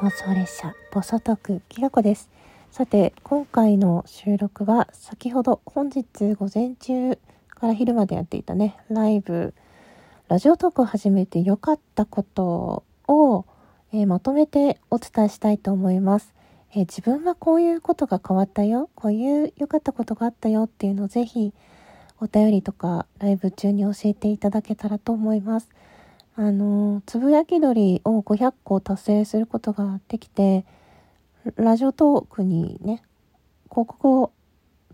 妄想列車ボソトークきがこです。さて今回の収録は先ほど本日午前中から昼までやっていたねライブラジオトークを始めて良かったことを、えー、まとめてお伝えしたいと思います、えー、自分はこういうことが変わったよこういう良かったことがあったよっていうのをぜひお便りとかライブ中に教えていただけたらと思います。あの、つぶやき鳥を500個達成することができて、ラジオトークにね、広告を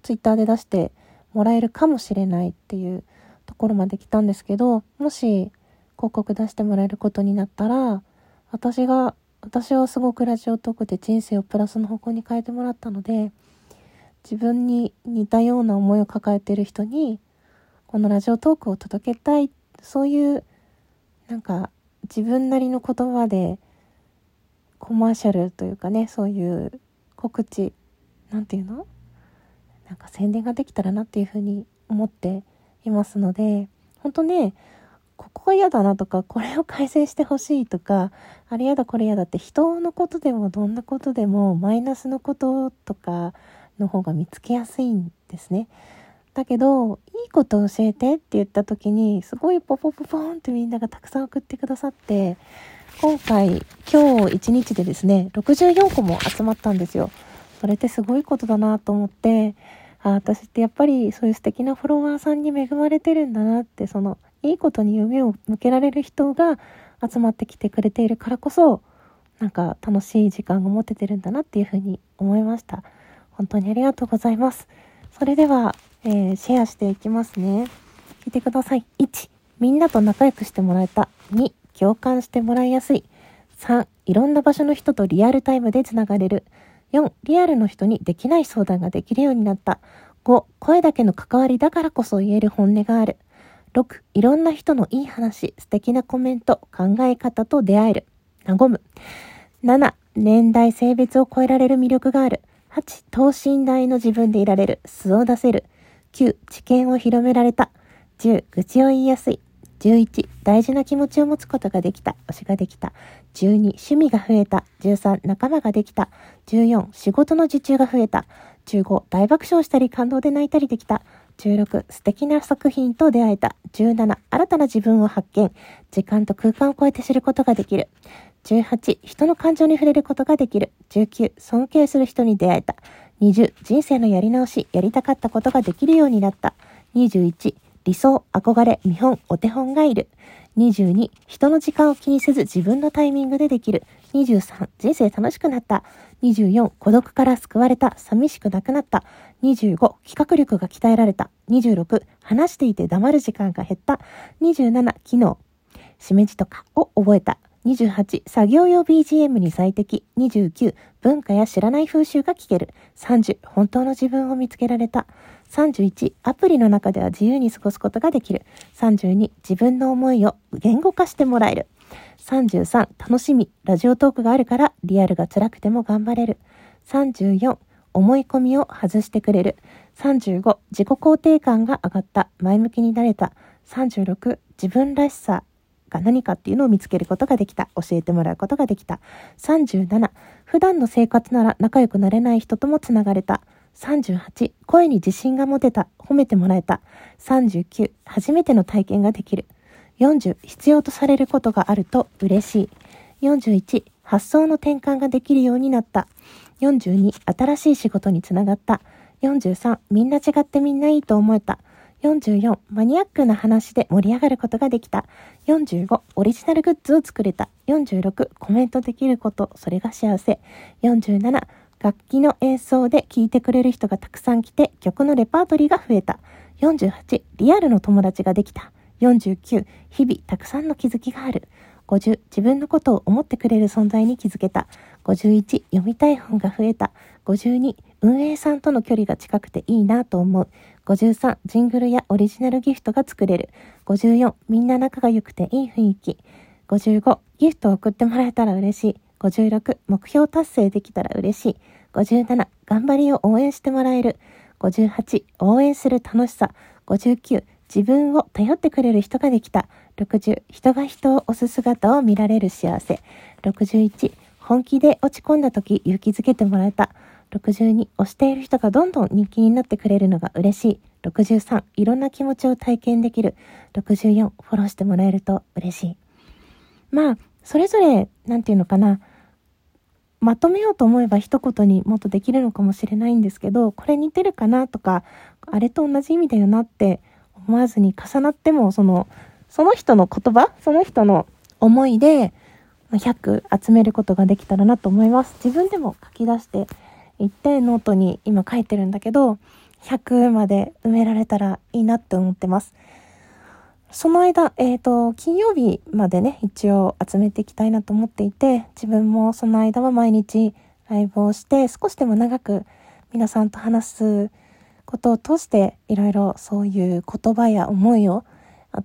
ツイッターで出してもらえるかもしれないっていうところまで来たんですけど、もし広告出してもらえることになったら、私が、私はすごくラジオトークで人生をプラスの方向に変えてもらったので、自分に似たような思いを抱えている人に、このラジオトークを届けたい、そういうなんか自分なりの言葉でコマーシャルというかねそういう告知なんていうの？なんか宣伝ができたらなっていうふうに思っていますので本当ねここが嫌だなとかこれを改善してほしいとかあれ嫌だこれ嫌だって人のことでもどんなことでもマイナスのこととかの方が見つけやすいんですね。だけど、いいこと教えてって言った時に、すごいポポポポンってみんながたくさん送ってくださって、今回、今日1日でですね、64個も集まったんですよ。それってすごいことだなと思って、あ私ってやっぱりそういう素敵なフォロワーさんに恵まれてるんだなって、その、いいことに夢を向けられる人が集まってきてくれているからこそ、なんか楽しい時間が持ててるんだなっていうふうに思いました。本当にありがとうございます。それでは、えー、シェアしていきますね。聞いてください。1、みんなと仲良くしてもらえた。2、共感してもらいやすい。3、いろんな場所の人とリアルタイムでつながれる。4、リアルの人にできない相談ができるようになった。5、声だけの関わりだからこそ言える本音がある。6、いろんな人のいい話、素敵なコメント、考え方と出会える。和む。7、年代、性別を超えられる魅力がある。8、等身大の自分でいられる。素を出せる。9、知見を広められた。10、愚痴を言いやすい。11、大事な気持ちを持つことができた。推しができた。12、趣味が増えた。13、仲間ができた。14、仕事の受注が増えた。15、大爆笑したり感動で泣いたりできた。16、素敵な作品と出会えた。17、新たな自分を発見。時間と空間を超えて知ることができる。18、人の感情に触れることができる。19、尊敬する人に出会えた。20、人生のやり直し、やりたかったことができるようになった。21、理想、憧れ、見本、お手本がいる。22、人の時間を気にせず自分のタイミングでできる。23、人生楽しくなった。24、孤独から救われた。寂しくなくなった。25、企画力が鍛えられた。26、話していて黙る時間が減った。27、機能、しめじとかを覚えた。28、作業用 BGM に最適。29、文化や知らない風習が聞ける。30、本当の自分を見つけられた。31、アプリの中では自由に過ごすことができる。32、自分の思いを言語化してもらえる。33、楽しみ。ラジオトークがあるからリアルが辛くても頑張れる。34、思い込みを外してくれる。35、自己肯定感が上がった。前向きになれた。36、自分らしさか何かっていうのを見つけることができた。教えてもらうことができた。37、普段の生活なら仲良くなれない人ともつながれた。38、声に自信が持てた。褒めてもらえた。39、初めての体験ができる。40、必要とされることがあると嬉しい。41、発想の転換ができるようになった。42、新しい仕事につながった。43、みんな違ってみんないいと思えた。44、マニアックな話で盛り上がることができた。45、オリジナルグッズを作れた。46、コメントできること、それが幸せ。47、楽器の演奏で聴いてくれる人がたくさん来て、曲のレパートリーが増えた。48、リアルの友達ができた。49、日々たくさんの気づきがある。50、自分のことを思ってくれる存在に気づけた。51、読みたい本が増えた。52、運営さんとの距離が近くていいなと思う。53、ジングルやオリジナルギフトが作れる。54、みんな仲が良くていい雰囲気。55、ギフトを送ってもらえたら嬉しい。56、目標達成できたら嬉しい。57、頑張りを応援してもらえる。58、応援する楽しさ。59、自分を頼ってくれる人ができた。60、人が人を押す姿を見られる幸せ。61、本気で落ち込んだ時勇気づけてもらえた。62、推している人がどんどん人気になってくれるのが嬉しい。63、いろんな気持ちを体験できる。64、フォローしてもらえると嬉しい。まあ、それぞれ、なんていうのかな、まとめようと思えば一言にもっとできるのかもしれないんですけど、これ似てるかなとか、あれと同じ意味だよなって思わずに重なっても、その、その人の言葉、その人の思いで、100集めることができたらなと思います。自分でも書き出していってノートに今書いてるんだけど、100まで埋められたらいいなって思ってます。その間、えっ、ー、と、金曜日までね、一応集めていきたいなと思っていて、自分もその間は毎日ライブをして、少しでも長く皆さんと話すことを通して、いろいろそういう言葉や思いを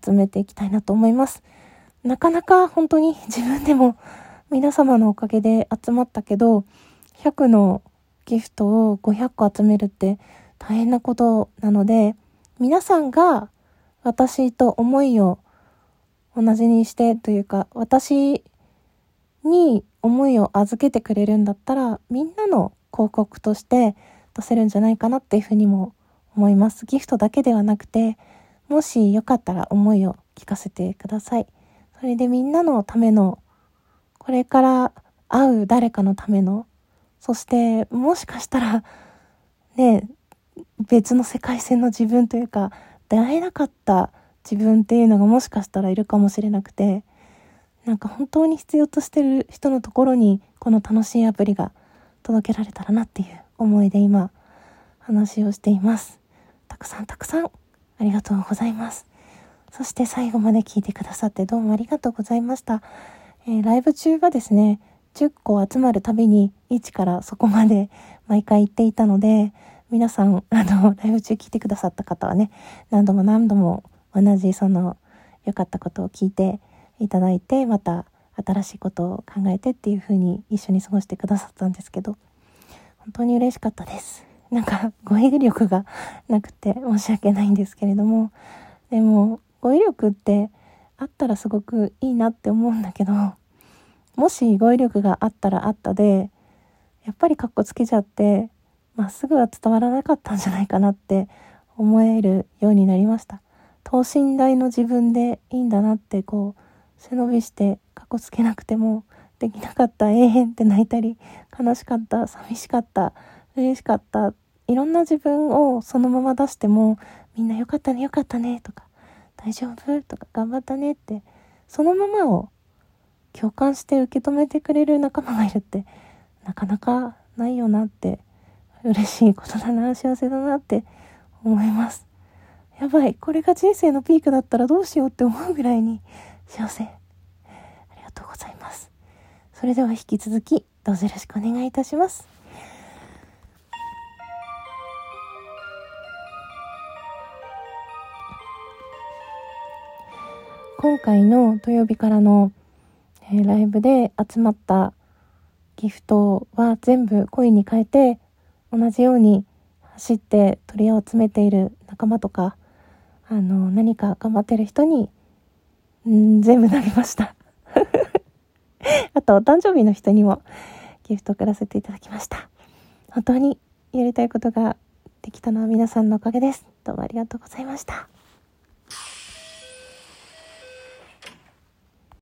集めていきたいなと思います。なかなか本当に自分でも皆様のおかげで集まったけど、100のギフトを500個集めるって大変なことなので、皆さんが私と思いを同じにしてというか、私に思いを預けてくれるんだったら、みんなの広告として出せるんじゃないかなっていうふうにも思います。ギフトだけではなくて、もしよかったら思いを聞かせてください。それでみんなのための、これから会う誰かのための、そしてもしかしたら、ね、別の世界線の自分というか、出会えなかった自分っていうのがもしかしたらいるかもしれなくてなんか本当に必要としてる人のところにこの楽しいアプリが届けられたらなっていう思いで今話をしています。たくさんたくさんありがとうございます。そして最後まで聞いてくださってどうもありがとうございました、えー、ライブ中はですね10個集まるたびに1からそこまで毎回言っていたので皆さん、あの、ライブ中聞いてくださった方はね、何度も何度も同じその良かったことを聞いていただいて、また新しいことを考えてっていう風に一緒に過ごしてくださったんですけど、本当に嬉しかったです。なんか語彙力が なくて申し訳ないんですけれども、でも語彙力ってあったらすごくいいなって思うんだけど、もし語彙力があったらあったで、やっぱりカッコつけちゃってまっすぐは伝わらなかったんじゃないかなって思えるようになりました。等身大の自分でいいんだなってこう背伸びしてかっこつけなくてもできなかった永遠って泣いたり悲しかった寂しかった嬉しかったいろんな自分をそのまま出してもみんなよかったねよかったねとか大丈夫？とか頑張ったねってそのままを共感して受け止めてくれる仲間がいるってなかなかないよなって嬉しいことだな、幸せだなって思います。やばい、これが人生のピークだったらどうしようって思うぐらいに幸せ。ありがとうございます。それでは引き続き、どうぞよろしくお願いいたします。今回の土曜日からの、えー、ライブで集まったギフトは全部コインに変えて同じように走って鳥を集めている仲間とか、あの、何か頑張ってる人に、ん全部投げました。あと、お誕生日の人にもギフト送らせていただきました。本当にやりたいことができたのは皆さんのおかげです。どうもありがとうございました。